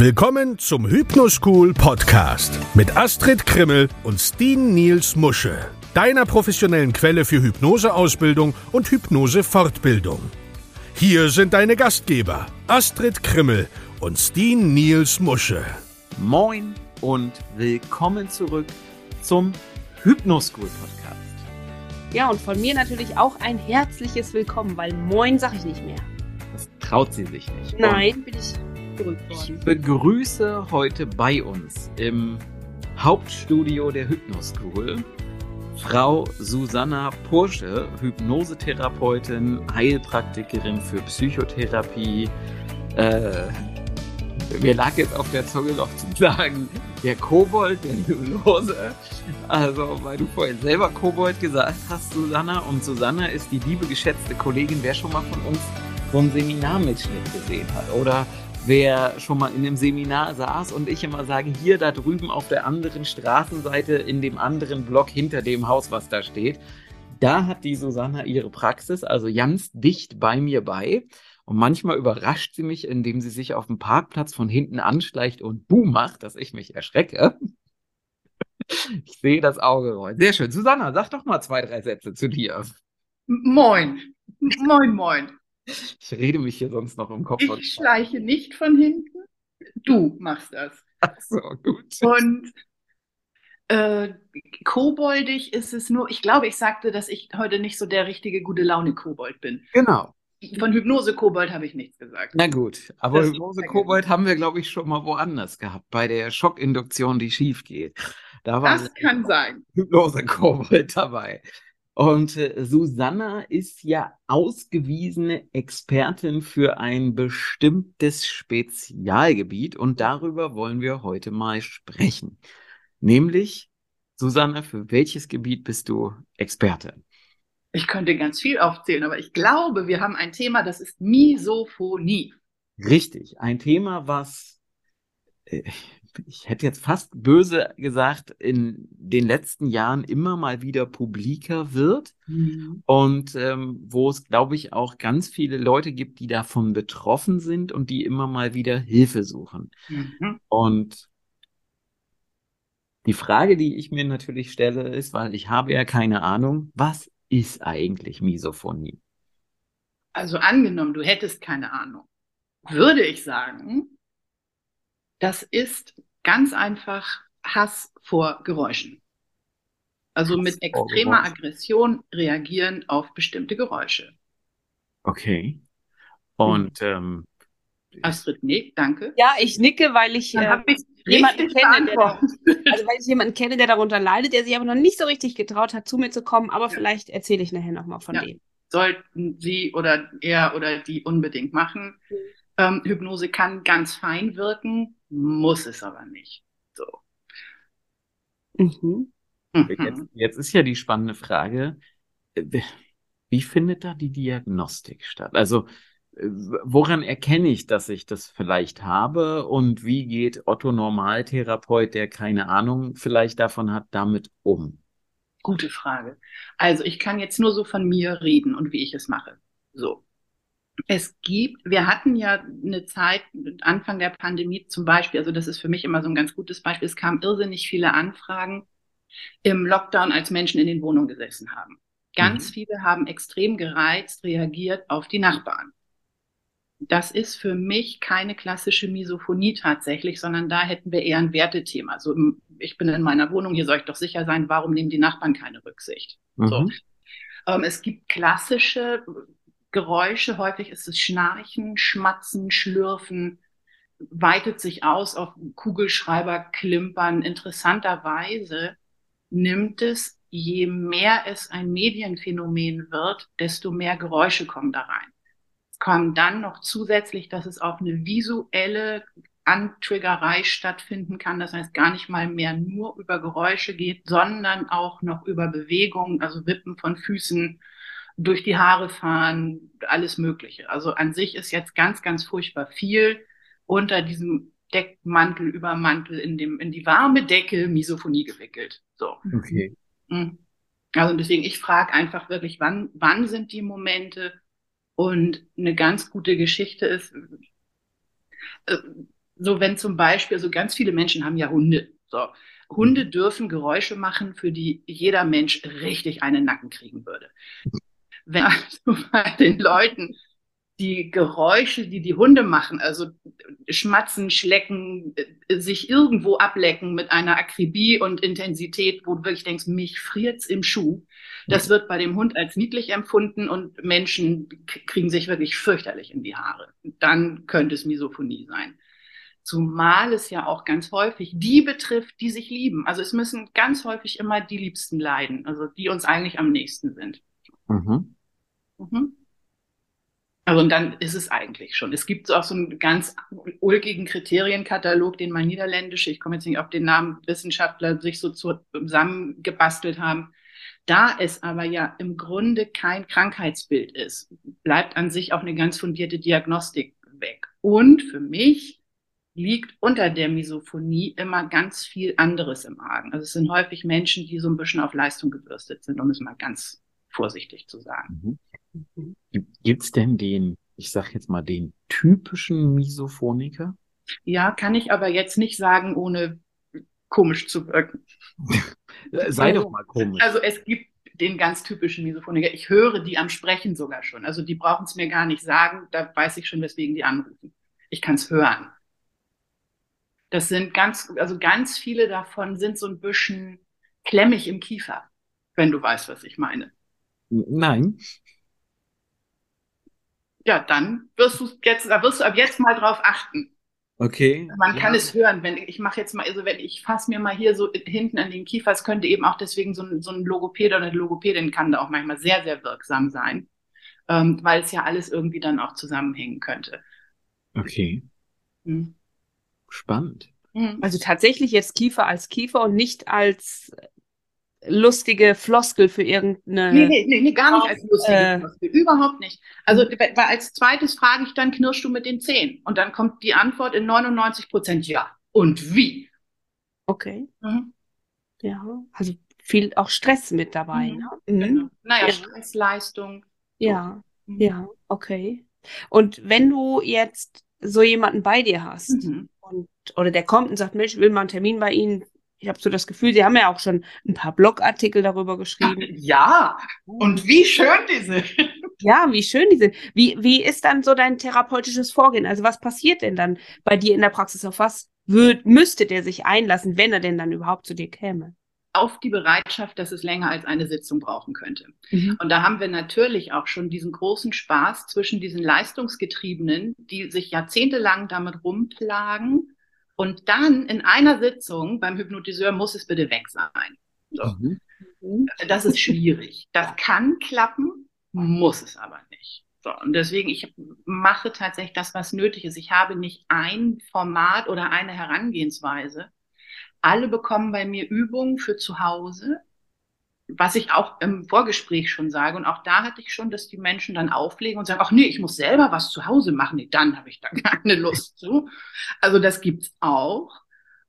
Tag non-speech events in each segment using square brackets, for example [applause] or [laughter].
Willkommen zum Hypnoschool Podcast mit Astrid Krimmel und Steen Niels Musche, deiner professionellen Quelle für Hypnoseausbildung und Hypnosefortbildung. Hier sind deine Gastgeber Astrid Krimmel und Steen Niels Musche. Moin und willkommen zurück zum Hypnoschool Podcast. Ja, und von mir natürlich auch ein herzliches Willkommen, weil Moin sag ich nicht mehr. Das traut sie sich nicht. Nein, bin ich Ich worden. begrüße heute bei uns im Hauptstudio der Hypnoschool Frau Susanna Pursche, Hypnosetherapeutin, Heilpraktikerin für Psychotherapie. Äh, mir lag jetzt auf der Zunge noch zu sagen, der Kobold der Hypnose. Also, weil du vorhin selber Kobold gesagt hast, Susanna. Und Susanna ist die liebe, geschätzte Kollegin, wer schon mal von uns so einen Seminarmitschnitt gesehen hat. Oder wer schon mal in einem Seminar saß und ich immer sage, hier da drüben auf der anderen Straßenseite in dem anderen Block hinter dem Haus, was da steht, da hat die Susanna ihre Praxis, also ganz dicht bei mir bei. Und manchmal überrascht sie mich, indem sie sich auf dem Parkplatz von hinten anschleicht und Boom macht, dass ich mich erschrecke. Ich sehe das Auge rollen. Sehr schön. Susanna, sag doch mal zwei, drei Sätze zu dir. Moin. Moin, moin. Ich rede mich hier sonst noch im Kopf. Ich schleiche nicht von hinten. Du machst das. Ach so, gut. Und äh, koboldig ist es nur, ich glaube, ich sagte, dass ich heute nicht so der richtige gute Laune-Kobold bin. Genau. Von Hypnose-Kobold habe ich nichts gesagt. Na gut, aber Das- Hypnose Kobold haben wir, glaube ich, schon mal woanders gehabt, bei der Schockinduktion, die schief geht. Da war Das kann sein. Hypnose Kobold dabei. Und äh, Susanna ist ja ausgewiesene Expertin für ein bestimmtes Spezialgebiet und darüber wollen wir heute mal sprechen. Nämlich, Susanna, für welches Gebiet bist du Expertin? Ich könnte ganz viel aufzählen, aber ich glaube, wir haben ein Thema, das ist Misophonie. Richtig, ein Thema, was äh, ich hätte jetzt fast böse gesagt, in den letzten Jahren immer mal wieder publiker wird und ähm, wo es, glaube ich, auch ganz viele Leute gibt, die davon betroffen sind und die immer mal wieder Hilfe suchen. Mhm. Und die Frage, die ich mir natürlich stelle, ist, weil ich habe ja keine Ahnung, was ist eigentlich Misophonie? Also angenommen, du hättest keine Ahnung, würde ich sagen, das ist ganz einfach Hass vor Geräuschen. Also Hass mit extremer. Aggression reagieren auf bestimmte Geräusche. Okay. Und ähm, Astrid, nee, danke. Ja, ich nicke, weil ich, äh, habe ich jemanden kenne, der [laughs] also weil ich jemanden kenne, der darunter leidet, der sich aber noch nicht so richtig getraut hat, zu mir zu kommen, aber vielleicht erzähle ich nachher nochmal von Ja. dem. Sollten Sie oder er oder die unbedingt machen. Ähm, Hypnose kann ganz fein wirken, muss es aber nicht. So. Mhm. Jetzt, Mhm. jetzt ist ja die spannende Frage, äh, wie findet da die Diagnostik statt? Also, äh, woran erkenne ich, dass ich das vielleicht habe und wie geht Otto Normaltherapeut, der keine Ahnung vielleicht davon hat, damit um? Gute Frage. Also ich kann jetzt nur so von mir reden und wie ich es mache. So. Es gibt, wir hatten ja eine Zeit, Anfang der Pandemie zum Beispiel, also das ist für mich immer so ein ganz gutes Beispiel, es kamen irrsinnig viele Anfragen im Lockdown, als Menschen in den Wohnungen gesessen haben. Ganz Mhm. viele haben extrem gereizt reagiert auf die Nachbarn. Das ist für mich keine klassische Misophonie tatsächlich, sondern da hätten wir eher ein Wertethema. So, im- ich bin in meiner Wohnung, hier soll ich doch sicher sein, warum nehmen die Nachbarn keine Rücksicht? So. Mhm. Ähm, es gibt klassische Geräusche, häufig ist es Schnarchen, Schmatzen, Schlürfen, weitet sich aus auf Kugelschreiber, Klimpern. Interessanterweise nimmt es, je mehr es ein Medienphänomen wird, desto mehr Geräusche kommen da rein. Es kommt dann noch zusätzlich, dass es auf eine visuelle Antriggerei stattfinden kann. Das heißt, gar nicht mal mehr nur über Geräusche geht, sondern auch noch über Bewegungen, also Wippen von Füßen, durch die Haare fahren, alles Mögliche. Also an sich ist jetzt ganz, ganz furchtbar viel unter diesem Deckmantel, Übermantel in dem, in die warme Decke Misophonie gewickelt. So. Okay. Mhm. Also deswegen, ich frage einfach wirklich, wann, wann sind die Momente? Und eine ganz gute Geschichte ist, äh, So, wenn zum Beispiel, also ganz viele Menschen haben ja Hunde. So, Hunde dürfen Geräusche machen, für die jeder Mensch richtig einen Nacken kriegen würde. Wenn [laughs] also bei den Leuten die Geräusche, die die Hunde machen, also schmatzen, schlecken, äh, sich irgendwo ablecken mit einer Akribie und Intensität, wo du wirklich denkst, mich friert's im Schuh. Das wird bei dem Hund als niedlich empfunden und Menschen kriegen sich wirklich fürchterlich in die Haare. Dann könnte es Misophonie sein. Zumal es ja auch ganz häufig die betrifft, die sich lieben. Also es müssen ganz häufig immer die Liebsten leiden, also die uns eigentlich am nächsten sind. Mhm. Mhm. Also und dann ist es eigentlich schon. Es gibt auch so einen ganz ulkigen Kriterienkatalog, den mal niederländische, ich komme jetzt nicht auf den Namen, Wissenschaftler sich so zusammengebastelt haben. Da es aber ja im Grunde kein Krankheitsbild ist, bleibt an sich auch eine ganz fundierte Diagnostik weg. Und für mich liegt unter der Misophonie immer ganz viel anderes im Argen. Also es sind häufig Menschen, die so ein bisschen auf Leistung gebürstet sind, um es mal ganz vorsichtig zu sagen. Mhm. Gibt's denn den, ich sag jetzt mal, den typischen Misophoniker? Ja, kann ich aber jetzt nicht sagen, ohne komisch zu wirken. [laughs] Sei also, doch mal komisch. Also es gibt den ganz typischen Misophoniker. Ich höre die am Sprechen sogar schon. Also die brauchen es mir gar nicht sagen. Da weiß ich schon, weswegen die anrufen. Ich kann es hören. Das sind ganz, also ganz viele davon sind so ein bisschen klemmig im Kiefer, wenn du weißt, was ich meine. Nein ja, dann wirst du jetzt, da wirst du ab jetzt mal drauf achten. Okay. Man ja. kann es hören, wenn ich mache jetzt mal, also wenn ich fasse mir mal hier so hinten an den Kiefer, es könnte eben auch deswegen so ein, so ein Logopäd oder eine Logopädin kann da auch manchmal sehr, sehr wirksam sein, ähm, weil es ja alles irgendwie dann auch zusammenhängen könnte. Okay. Hm. Spannend. Hm. Also tatsächlich jetzt Kiefer als Kiefer und nicht als lustige Floskel für irgendeine. Nee, nee, nee, nee gar nicht als lustige äh, Floskel. Überhaupt nicht. Also, als zweites frage ich dann, knirschst du mit den Zehen? Und dann kommt die Antwort in 99 Prozent ja. Und wie? Okay. Mhm. Ja, also viel auch Stress mit dabei. Mhm. Ne? Mhm. Genau. Naja, ja. Stress, Leistung. Ja, mhm. ja, okay. Und wenn du jetzt so jemanden bei dir hast mhm. und oder der kommt und sagt, Mensch, ich will mal einen Termin bei Ihnen, ich habe so das Gefühl, Sie haben ja auch schon ein paar Blogartikel darüber geschrieben. Ja, und wie schön die sind. Ja, wie schön die sind. Wie, wie ist dann so dein therapeutisches Vorgehen? Also was passiert denn dann bei dir in der Praxis? Auf was würd, müsste der sich einlassen, wenn er denn dann überhaupt zu dir käme? Auf die Bereitschaft, dass es länger als eine Sitzung brauchen könnte. Mhm. Und da haben wir natürlich auch schon diesen großen Spaß zwischen diesen Leistungsgetriebenen, die sich jahrzehntelang damit rumplagen, und dann in einer Sitzung beim Hypnotiseur muss es bitte weg sein. So. Mhm. Das ist schwierig. Das kann klappen, muss es aber nicht. So, und deswegen, ich mache tatsächlich das, was nötig ist. Ich habe nicht ein Format oder eine Herangehensweise. Alle bekommen bei mir Übungen für zu Hause was ich auch im Vorgespräch schon sage, und auch da hatte ich schon, dass die Menschen dann auflegen und sagen, ach nee, ich muss selber was zu Hause machen. Nee, dann habe ich da [laughs] keine Lust zu. Also das gibt's auch.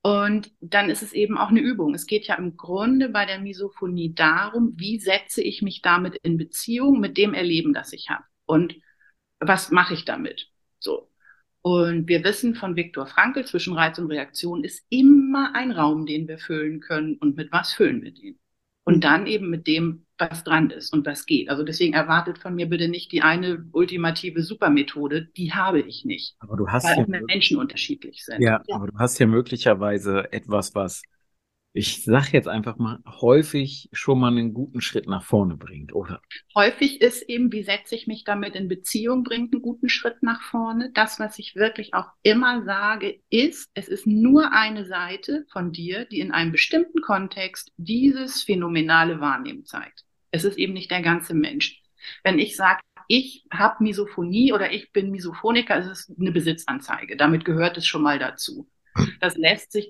Und dann ist es eben auch eine Übung. Es geht ja im Grunde bei der Misophonie darum, wie setze ich mich damit in Beziehung mit dem Erleben, das ich habe. Und was mache ich damit? So. Und wir wissen von Viktor Frankl, zwischen Reiz und Reaktion ist immer ein Raum, den wir füllen können. Und mit was füllen wir den? Und dann eben mit dem, was dran ist und was geht. Also deswegen erwartet von mir bitte nicht die eine ultimative Supermethode, die habe ich nicht. Aber du hast weil ja Menschen unterschiedlich sind. Ja, ja, aber du hast ja möglicherweise etwas, was ich sag jetzt einfach mal, häufig schon mal einen guten Schritt nach vorne bringt, oder? Häufig ist eben, wie setze ich mich damit in Beziehung, bringt einen guten Schritt nach vorne. Das, was ich wirklich auch immer sage, ist, es ist nur eine Seite von dir, die in einem bestimmten Kontext dieses phänomenale Wahrnehmen zeigt. Es ist eben nicht der ganze Mensch. Wenn ich sage, ich habe Misophonie oder ich bin Misophoniker, ist es eine Besitzanzeige. Damit gehört es schon mal dazu. Das lässt sich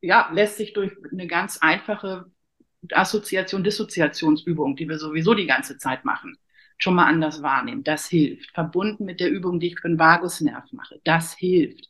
ja, lässt sich durch eine ganz einfache Assoziation, Dissoziationsübung, die wir sowieso die ganze Zeit machen, schon mal anders wahrnehmen. Das hilft. Verbunden mit der Übung, die ich für den Vagusnerv mache. Das hilft.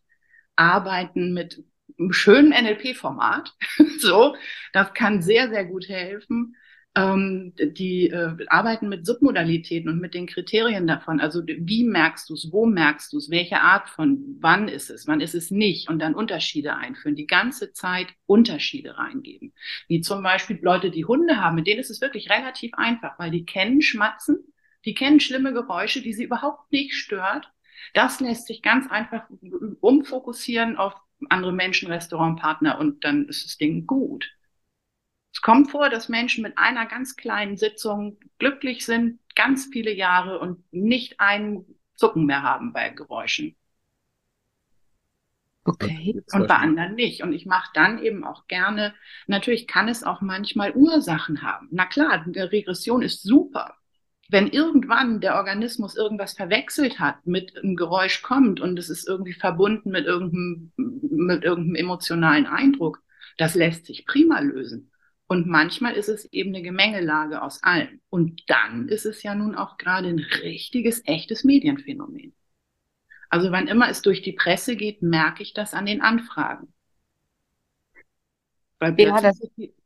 Arbeiten mit einem schönen NLP-Format. [laughs] so, das kann sehr, sehr gut helfen. Ähm, die äh, arbeiten mit Submodalitäten und mit den Kriterien davon. Also wie merkst du es, wo merkst du es, welche Art von, wann ist es, wann ist es nicht und dann Unterschiede einführen. Die ganze Zeit Unterschiede reingeben. Wie zum Beispiel Leute, die Hunde haben, mit denen ist es wirklich relativ einfach, weil die kennen Schmatzen, die kennen schlimme Geräusche, die sie überhaupt nicht stört. Das lässt sich ganz einfach umfokussieren auf andere Menschen, Restaurantpartner und dann ist das Ding gut. Es kommt vor, dass Menschen mit einer ganz kleinen Sitzung glücklich sind, ganz viele Jahre und nicht einen Zucken mehr haben bei Geräuschen. Okay. Und bei anderen nicht. Und ich mache dann eben auch gerne, natürlich kann es auch manchmal Ursachen haben. Na klar, die Regression ist super. Wenn irgendwann der Organismus irgendwas verwechselt hat, mit einem Geräusch kommt und es ist irgendwie verbunden mit irgendeinem, mit irgendeinem emotionalen Eindruck, das lässt sich prima lösen. Und manchmal ist es eben eine Gemengelage aus allem. Und dann ist es ja nun auch gerade ein richtiges, echtes Medienphänomen. Also wann immer es durch die Presse geht, merke ich das an den Anfragen. Weil ja, das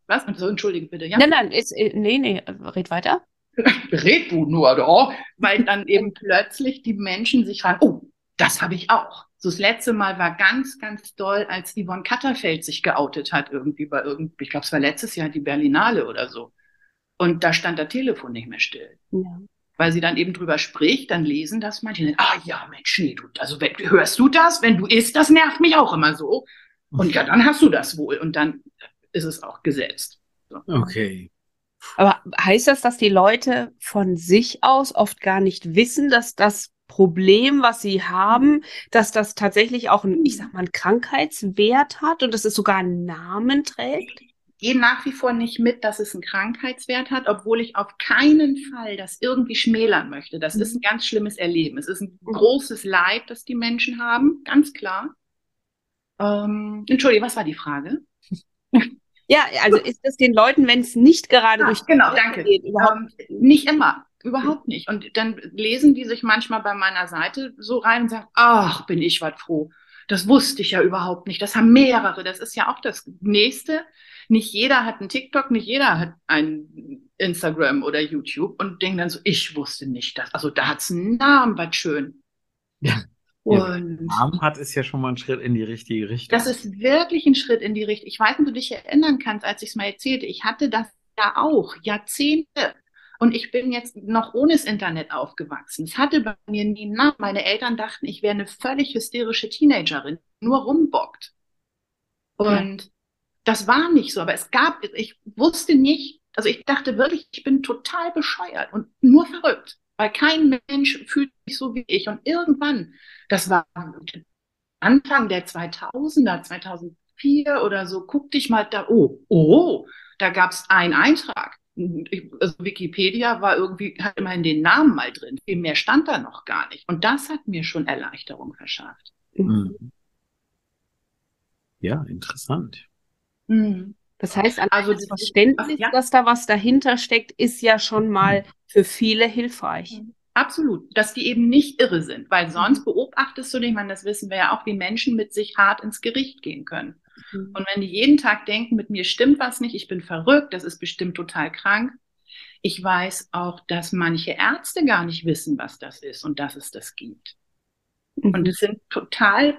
was? So, entschuldige bitte. Ja? Nein, nein, ist, äh, nee, nee, red weiter. [laughs] red du nur, doch. Weil dann eben plötzlich die Menschen sich fragen, oh, das habe ich auch. So das letzte Mal war ganz, ganz doll, als Yvonne Katterfeld sich geoutet hat, irgendwie bei irgendwie, ich glaube, es war letztes Jahr die Berlinale oder so. Und da stand das Telefon nicht mehr still. Ja. Weil sie dann eben drüber spricht, dann lesen das manche, ah ja, Mensch, nee, du, also wenn, hörst du das? Wenn du isst, das nervt mich auch immer so. Und ja, dann hast du das wohl. Und dann ist es auch gesetzt. So. Okay. Aber heißt das, dass die Leute von sich aus oft gar nicht wissen, dass das Problem, was sie haben, dass das tatsächlich auch ein, ich sag mal, einen Krankheitswert hat und dass es sogar einen Namen trägt? Ich gehe nach wie vor nicht mit, dass es einen Krankheitswert hat, obwohl ich auf keinen Fall das irgendwie schmälern möchte. Das mhm. ist ein ganz schlimmes Erleben. Es ist ein mhm. großes Leid, das die Menschen haben, ganz klar. Ähm, Entschuldige, was war die Frage? Ja, also [laughs] ist das den Leuten, wenn es nicht gerade ah, durch genau, danke. Geht, überhaupt ähm, nicht immer. Überhaupt nicht. Und dann lesen die sich manchmal bei meiner Seite so rein und sagen, ach, bin ich was froh. Das wusste ich ja überhaupt nicht. Das haben mehrere. Das ist ja auch das Nächste. Nicht jeder hat einen TikTok, nicht jeder hat ein Instagram oder YouTube und denkt dann so, ich wusste nicht das. Also da hat's einen Namen, was schön. Ja. Und Namen hat ist ja schon mal ein Schritt in die richtige Richtung. Das ist wirklich ein Schritt in die Richtung. Ich weiß nicht, ob du dich erinnern kannst, als ich es mal erzählte. Ich hatte das ja auch Jahrzehnte. Und ich bin jetzt noch ohne das Internet aufgewachsen. Es hatte bei mir nie Namen. Meine Eltern dachten, ich wäre eine völlig hysterische Teenagerin, nur rumbockt. Und ja. das war nicht so, aber es gab, ich wusste nicht, also ich dachte wirklich, ich bin total bescheuert und nur verrückt, weil kein Mensch fühlt sich so wie ich. Und irgendwann, das war Anfang der 2000er, 2004 oder so, guck dich mal da, oh, oh, da gab es einen Eintrag also Wikipedia war irgendwie, hat immerhin den Namen mal drin. Viel mehr stand da noch gar nicht. Und das hat mir schon Erleichterung verschafft. Mhm. Ja, interessant. Mhm. Das heißt, also das Verständnis, ja. dass da was dahinter steckt, ist ja schon mal für viele hilfreich. Absolut, dass die eben nicht irre sind, weil sonst beobachtest du dich, man, das wissen wir ja auch, wie Menschen mit sich hart ins Gericht gehen können. Mhm. Und wenn die jeden Tag denken, mit mir stimmt was nicht, ich bin verrückt, das ist bestimmt total krank. Ich weiß auch, dass manche Ärzte gar nicht wissen, was das ist und dass es das gibt. Mhm. Und es sind total,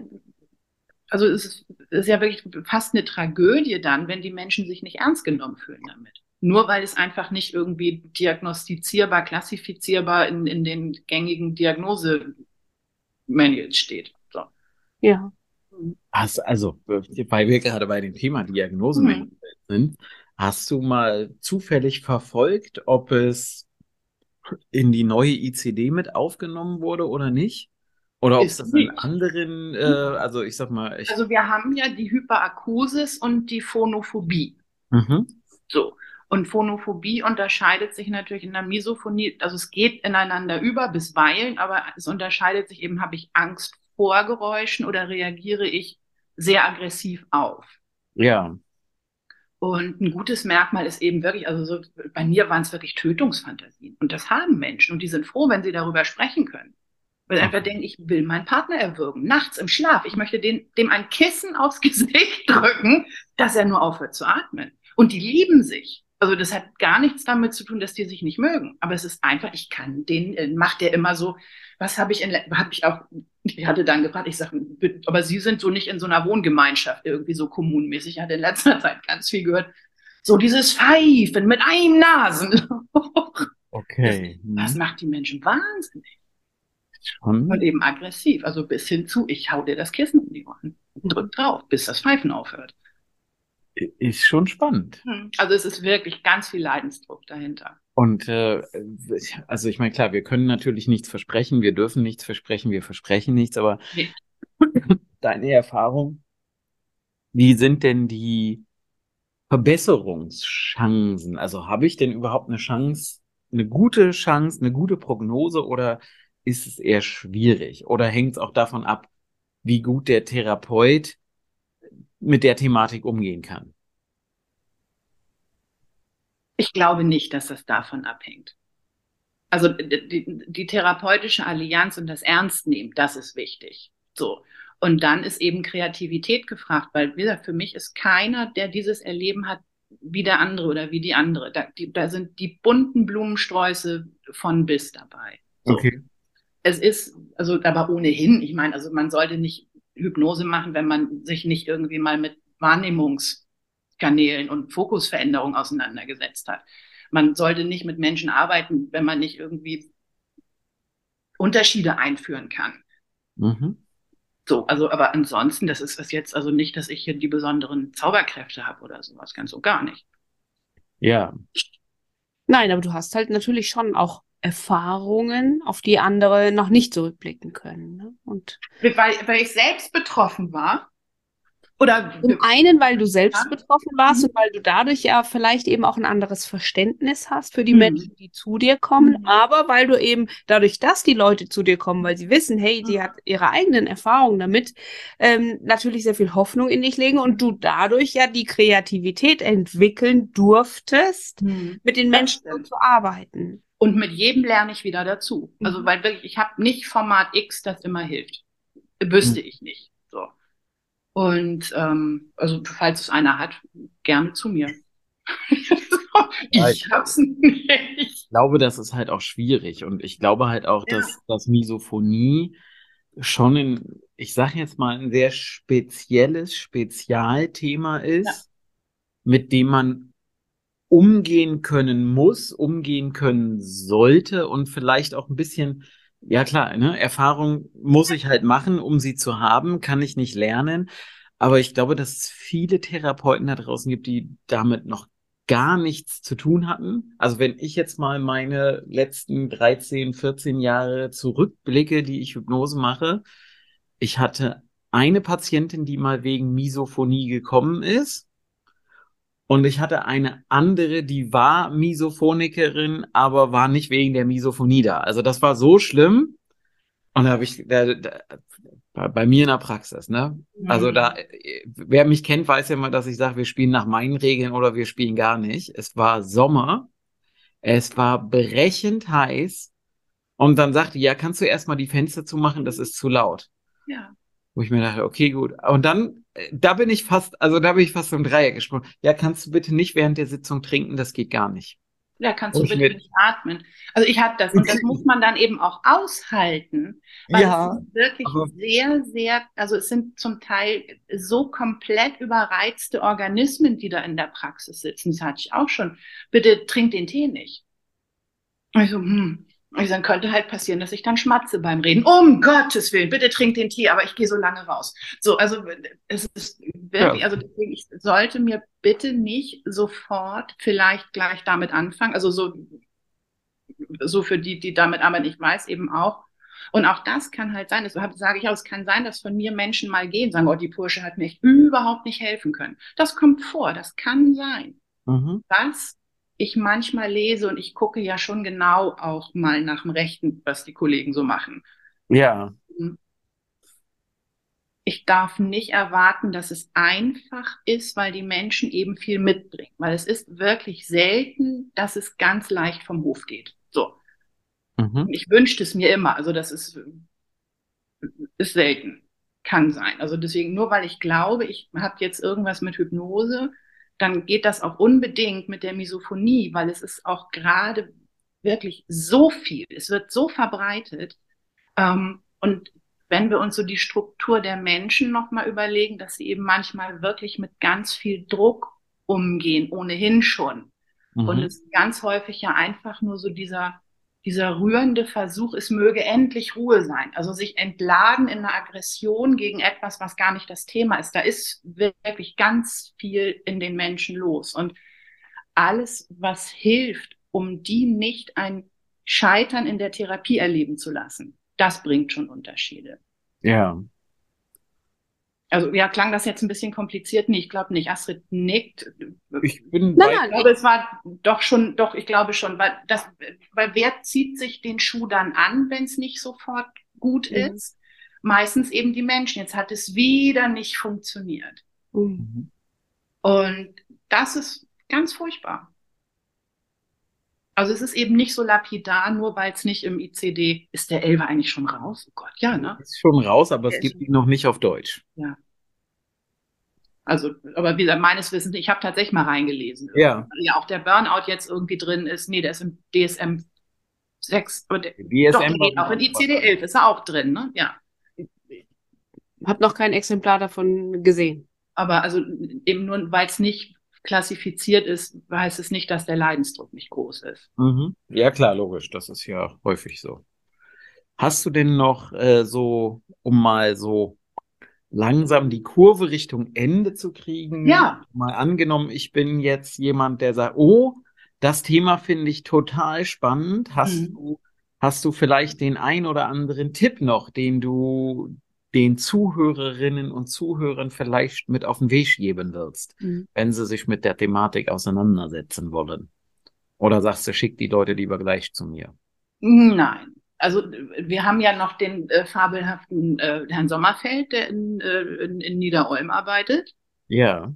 also es ist, es ist ja wirklich fast eine Tragödie dann, wenn die Menschen sich nicht ernst genommen fühlen damit. Nur weil es einfach nicht irgendwie diagnostizierbar, klassifizierbar in, in den gängigen Diagnose-Manuals steht. So. Ja. Hast, also, weil wir gerade bei dem Thema Diagnose mhm. sind, hast du mal zufällig verfolgt, ob es in die neue ICD mit aufgenommen wurde oder nicht? Oder ob es das in anderen, äh, also ich sag mal. Ich also wir haben ja die Hyperakusis und die Phonophobie. Mhm. So. Und Phonophobie unterscheidet sich natürlich in der Misophonie, also es geht ineinander über bisweilen, aber es unterscheidet sich eben, habe ich Angst vor Geräuschen oder reagiere ich sehr aggressiv auf. Ja. Und ein gutes Merkmal ist eben wirklich, also so, bei mir waren es wirklich Tötungsfantasien. Und das haben Menschen und die sind froh, wenn sie darüber sprechen können. Weil sie einfach denken, ich will meinen Partner erwürgen, nachts im Schlaf. Ich möchte den, dem ein Kissen aufs [laughs] Gesicht drücken, dass er nur aufhört zu atmen. Und die lieben sich. Also das hat gar nichts damit zu tun, dass die sich nicht mögen. Aber es ist einfach, ich kann den, äh, macht der immer so, was habe ich in, habe ich auch, ich hatte dann gefragt, ich sage, aber Sie sind so nicht in so einer Wohngemeinschaft irgendwie so kommunmäßig. Ich hatte in letzter [laughs] Zeit ganz viel gehört. So dieses Pfeifen mit einem Nasenloch. Okay. Das, das macht die Menschen wahnsinnig. Schon. Und eben aggressiv. Also bis hin zu, ich hau dir das Kissen um die Ohren und drück drauf, bis das Pfeifen aufhört. Ist schon spannend. Hm. Also es ist wirklich ganz viel Leidensdruck dahinter. Und äh, also ich meine, klar, wir können natürlich nichts versprechen, wir dürfen nichts versprechen, wir versprechen nichts, aber nee. [laughs] deine Erfahrung, wie sind denn die Verbesserungschancen? Also habe ich denn überhaupt eine Chance, eine gute Chance, eine gute Prognose oder ist es eher schwierig? Oder hängt es auch davon ab, wie gut der Therapeut mit der Thematik umgehen kann? Ich glaube nicht, dass das davon abhängt. Also die, die therapeutische Allianz und das Ernstnehmen, das ist wichtig. So. Und dann ist eben Kreativität gefragt, weil, wie gesagt, für mich ist keiner, der dieses Erleben hat, wie der andere oder wie die andere. Da, die, da sind die bunten Blumensträuße von bis dabei. So. Okay. Es ist, also aber ohnehin, ich meine, also man sollte nicht Hypnose machen, wenn man sich nicht irgendwie mal mit Wahrnehmungskanälen und Fokusveränderungen auseinandergesetzt hat. Man sollte nicht mit Menschen arbeiten, wenn man nicht irgendwie Unterschiede einführen kann. Mhm. So, also, aber ansonsten, das ist es jetzt also nicht, dass ich hier die besonderen Zauberkräfte habe oder sowas, ganz so gar nicht. Ja. Nein, aber du hast halt natürlich schon auch Erfahrungen, auf die andere noch nicht zurückblicken können. Ne? Und weil, weil ich selbst betroffen war. Oder zum einen, weil du selbst ja. betroffen warst mhm. und weil du dadurch ja vielleicht eben auch ein anderes Verständnis hast für die mhm. Menschen, die zu dir kommen, mhm. aber weil du eben dadurch, dass die Leute zu dir kommen, weil sie wissen, hey, die hat ihre eigenen Erfahrungen damit, ähm, natürlich sehr viel Hoffnung in dich legen und du dadurch ja die Kreativität entwickeln durftest, mhm. mit den Menschen zu arbeiten. Und mit jedem lerne ich wieder dazu. Mhm. Also, weil wirklich, ich habe nicht Format X, das immer hilft. Wüsste mhm. ich nicht. So. Und ähm, also, falls es einer hat, gerne zu mir. [laughs] ich hab's nicht. Ich glaube, das ist halt auch schwierig. Und ich glaube halt auch, ja. dass, dass Misophonie schon ein, ich sage jetzt mal, ein sehr spezielles Spezialthema ist, ja. mit dem man umgehen können muss, umgehen können sollte und vielleicht auch ein bisschen, ja klar, ne, Erfahrung muss ich halt machen, um sie zu haben, kann ich nicht lernen. Aber ich glaube, dass es viele Therapeuten da draußen gibt, die damit noch gar nichts zu tun hatten. Also wenn ich jetzt mal meine letzten 13, 14 Jahre zurückblicke, die ich Hypnose mache, ich hatte eine Patientin, die mal wegen Misophonie gekommen ist. Und ich hatte eine andere, die war Misophonikerin, aber war nicht wegen der Misophonie da. Also das war so schlimm. Und da habe ich da, da, bei mir in der Praxis, ne? Mhm. Also da, wer mich kennt, weiß ja mal, dass ich sage, wir spielen nach meinen Regeln oder wir spielen gar nicht. Es war Sommer, es war brechend heiß. Und dann sagte, ja, kannst du erstmal die Fenster zumachen, das ist zu laut. Ja. Wo ich mir dachte, okay, gut. Und dann, äh, da bin ich fast, also da bin ich fast um Dreieck gesprungen. Ja, kannst du bitte nicht während der Sitzung trinken, das geht gar nicht. Ja, kannst du bitte mit... nicht atmen. Also ich habe das und das muss man dann eben auch aushalten, weil ja, es ist wirklich sehr, sehr, also es sind zum Teil so komplett überreizte Organismen, die da in der Praxis sitzen. Das hatte ich auch schon. Bitte trink den Tee nicht. Also, hm, also dann könnte halt passieren, dass ich dann schmatze beim Reden. Um Gottes Willen, bitte trink den Tee, aber ich gehe so lange raus. So, also es ist wirklich, ja. also deswegen, ich sollte mir bitte nicht sofort vielleicht gleich damit anfangen. Also so, so für die, die damit arbeiten, ich weiß eben auch. Und auch das kann halt sein, das sage ich auch, es kann sein, dass von mir Menschen mal gehen, sagen, oh, die Pursche hat mir überhaupt nicht helfen können. Das kommt vor, das kann sein. Mhm. Das ich manchmal lese und ich gucke ja schon genau auch mal nach dem Rechten, was die Kollegen so machen. Ja. Ich darf nicht erwarten, dass es einfach ist, weil die Menschen eben viel mitbringen. Weil es ist wirklich selten, dass es ganz leicht vom Hof geht. So. Mhm. Ich wünschte es mir immer. Also das ist, ist selten. Kann sein. Also deswegen, nur weil ich glaube, ich habe jetzt irgendwas mit Hypnose, dann geht das auch unbedingt mit der Misophonie, weil es ist auch gerade wirklich so viel, es wird so verbreitet. Ähm, und wenn wir uns so die Struktur der Menschen nochmal überlegen, dass sie eben manchmal wirklich mit ganz viel Druck umgehen, ohnehin schon. Mhm. Und es ganz häufig ja einfach nur so dieser, dieser rührende Versuch, es möge endlich Ruhe sein. Also sich entladen in einer Aggression gegen etwas, was gar nicht das Thema ist. Da ist wirklich ganz viel in den Menschen los. Und alles, was hilft, um die nicht ein Scheitern in der Therapie erleben zu lassen, das bringt schon Unterschiede. Ja. Also ja, klang das jetzt ein bisschen kompliziert? Nee, ich glaube nicht. Astrid nickt. Ich bin nein, nein, aber es war doch schon, doch, ich glaube schon, weil das, weil wer zieht sich den Schuh dann an, wenn es nicht sofort gut mhm. ist? Meistens eben die Menschen. Jetzt hat es wieder nicht funktioniert. Mhm. Und das ist ganz furchtbar. Also es ist eben nicht so lapidar, nur weil es nicht im ICD ist. Der Elfer eigentlich schon raus? Oh Gott, ja, ne? Ist schon raus, aber der es gibt ihn noch nicht auf Deutsch. Ja. Also, aber wie gesagt, meines Wissens, ich habe tatsächlich mal reingelesen. Ja. Ja, auch der Burnout jetzt irgendwie drin ist. Nee, der ist im DSM 6. Oder, DSM doch, der geht auch in ICD 11, ist er auch drin, ne? Ja. Hab noch kein Exemplar davon gesehen. Aber also eben nur, weil es nicht klassifiziert ist, heißt es nicht, dass der Leidensdruck nicht groß ist. Mhm. Ja, klar, logisch. Das ist ja häufig so. Hast du denn noch äh, so, um mal so langsam die Kurve Richtung Ende zu kriegen? Ja. Mal angenommen, ich bin jetzt jemand, der sagt, oh, das Thema finde ich total spannend. Hast mhm. du, hast du vielleicht den ein oder anderen Tipp noch, den du den Zuhörerinnen und Zuhörern vielleicht mit auf den Weg geben willst, mhm. wenn sie sich mit der Thematik auseinandersetzen wollen? Oder sagst du, schick die Leute lieber gleich zu mir? Nein. Also wir haben ja noch den äh, fabelhaften äh, Herrn Sommerfeld, der in, äh, in, in Niederolm arbeitet. Ja.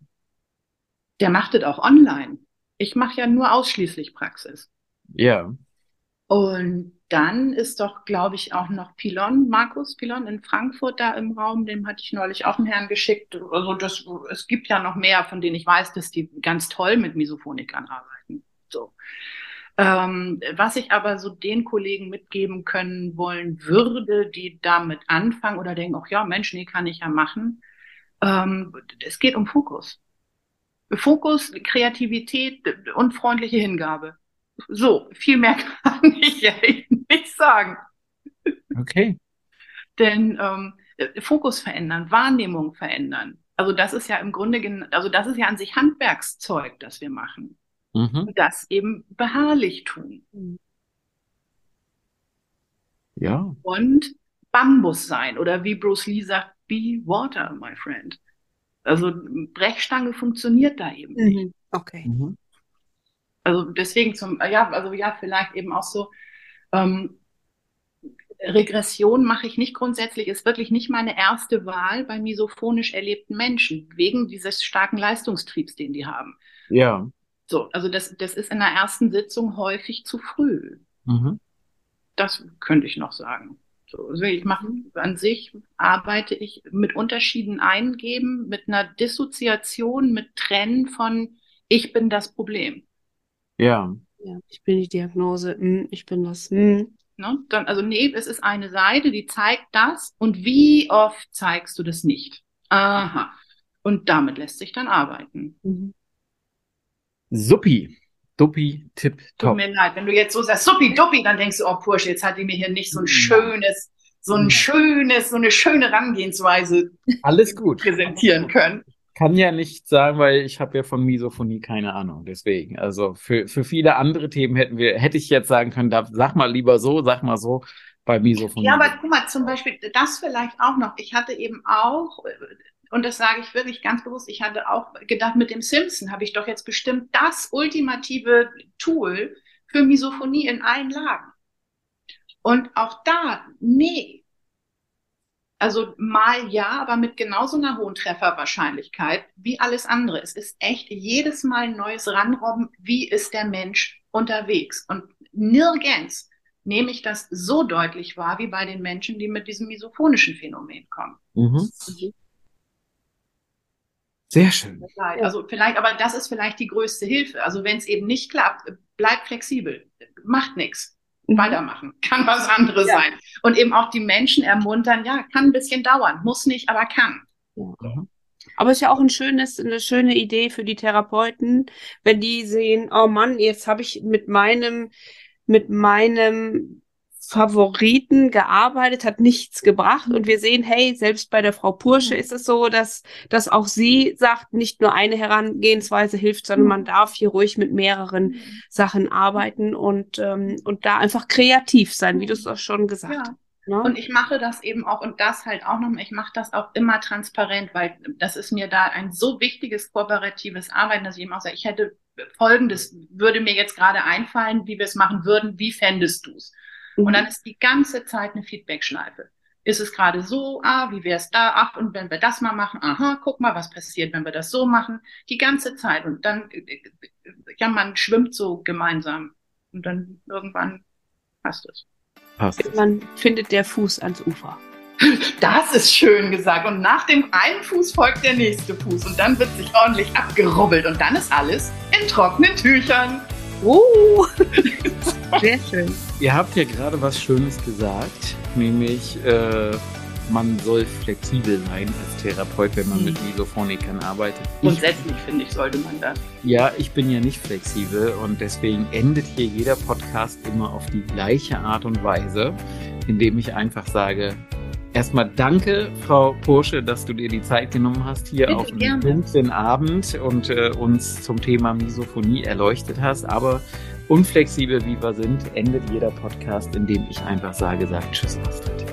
Der macht das auch online. Ich mache ja nur ausschließlich Praxis. Ja. Und dann ist doch, glaube ich, auch noch Pilon, Markus Pilon in Frankfurt da im Raum, dem hatte ich neulich auch einen Herrn geschickt. Also das, es gibt ja noch mehr, von denen ich weiß, dass die ganz toll mit Misophonikern arbeiten. So. Ähm, was ich aber so den Kollegen mitgeben können wollen würde, die damit anfangen oder denken, ach ja, Mensch, nee, kann ich ja machen. Ähm, es geht um Fokus. Fokus, Kreativität und freundliche Hingabe. So, viel mehr [laughs] kann ich ja nicht sagen. Okay. Denn ähm, Fokus verändern, Wahrnehmung verändern. Also das ist ja im Grunde, also das ist ja an sich Handwerkszeug, das wir machen. Mhm. Das eben beharrlich tun. Ja. Und Bambus sein oder wie Bruce Lee sagt, be water, my friend. Also Brechstange funktioniert da eben nicht. Mhm. Okay. Mhm. Also deswegen zum, ja, also ja, vielleicht eben auch so, ähm, Regression mache ich nicht grundsätzlich, ist wirklich nicht meine erste Wahl bei misophonisch erlebten Menschen, wegen dieses starken Leistungstriebs, den die haben. Ja. So, also das, das ist in der ersten Sitzung häufig zu früh. Mhm. Das könnte ich noch sagen. So, also ich mache an sich arbeite ich mit Unterschieden eingeben, mit einer Dissoziation, mit Trennen von ich bin das Problem. Ja. Ja, ich bin die Diagnose, hm, ich bin das. Hm. Ne? Dann, also nee, es ist eine Seite, die zeigt das und wie oft zeigst du das nicht? Aha. Und damit lässt sich dann arbeiten. Mhm. Suppi. Duppi, Tipp, top. Tut mir leid, wenn du jetzt so sagst, Suppi, Duppi, dann denkst du, oh Pursche, jetzt hat die mir hier nicht so ein schönes, so ein schönes, so eine schöne Herangehensweise Alles gut. präsentieren können kann ja nicht sagen, weil ich habe ja von Misophonie keine Ahnung. Deswegen, also für, für viele andere Themen hätten wir, hätte ich jetzt sagen können, da, sag mal lieber so, sag mal so bei Misophonie. Ja, aber guck mal, zum Beispiel das vielleicht auch noch. Ich hatte eben auch, und das sage ich wirklich ganz bewusst, ich hatte auch gedacht, mit dem Simpson habe ich doch jetzt bestimmt das ultimative Tool für Misophonie in allen Lagen. Und auch da, nee, also mal ja, aber mit genauso einer hohen Trefferwahrscheinlichkeit wie alles andere. Es ist echt jedes Mal ein neues Ranrobben, wie ist der Mensch unterwegs. Und nirgends nehme ich das so deutlich wahr wie bei den Menschen, die mit diesem misophonischen Phänomen kommen. Mhm. Sehr schön. Also vielleicht, aber das ist vielleicht die größte Hilfe. Also wenn es eben nicht klappt, bleib flexibel, macht nichts. Weitermachen, [laughs] kann was anderes ja. sein. Und eben auch die Menschen ermuntern, ja, kann ein bisschen dauern, muss nicht, aber kann. Ja. Mhm. Aber es ist ja auch ein schönes, eine schöne Idee für die Therapeuten, wenn die sehen, oh Mann, jetzt habe ich mit meinem, mit meinem Favoriten gearbeitet, hat nichts gebracht. Und wir sehen, hey, selbst bei der Frau Pursche ist es so, dass, dass auch sie sagt, nicht nur eine Herangehensweise hilft, sondern man darf hier ruhig mit mehreren Sachen arbeiten und, ähm, und da einfach kreativ sein, wie du es auch schon gesagt hast. Ja. Ne? Und ich mache das eben auch und das halt auch nochmal, ich mache das auch immer transparent, weil das ist mir da ein so wichtiges kooperatives Arbeiten, dass ich eben auch sage, ich hätte folgendes, würde mir jetzt gerade einfallen, wie wir es machen würden, wie fändest du es? Mhm. Und dann ist die ganze Zeit eine Feedback-Schleife. Ist es gerade so, ah, wie wäre es da, ach, und wenn wir das mal machen, aha, guck mal, was passiert, wenn wir das so machen, die ganze Zeit. Und dann, ja, man schwimmt so gemeinsam. Und dann irgendwann passt es. Passt. Man findet der Fuß ans Ufer. [laughs] Das ist schön gesagt. Und nach dem einen Fuß folgt der nächste Fuß. Und dann wird sich ordentlich abgerubbelt. Und dann ist alles in trockenen Tüchern. Uh, [laughs] sehr schön. Ihr habt ja gerade was Schönes gesagt, nämlich äh, man soll flexibel sein als Therapeut, wenn man mhm. mit Misophonikern arbeitet. Grundsätzlich finde ich, sollte man das. Ja, ich bin ja nicht flexibel und deswegen endet hier jeder Podcast immer auf die gleiche Art und Weise, indem ich einfach sage, Erstmal danke, Frau Porsche, dass du dir die Zeit genommen hast, hier Bitte auf einem dunklen Abend und äh, uns zum Thema Misophonie erleuchtet hast. Aber unflexibel wie wir sind, endet jeder Podcast, in dem ich einfach sage, sag Tschüss, Astrid.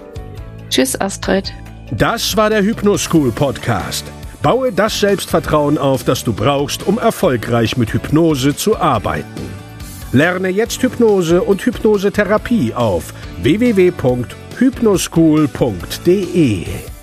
Tschüss, Astrid. Das war der Hypnoschool Podcast. Baue das Selbstvertrauen auf, das du brauchst, um erfolgreich mit Hypnose zu arbeiten. Lerne jetzt Hypnose und Hypnosetherapie auf www.hypnoschool.de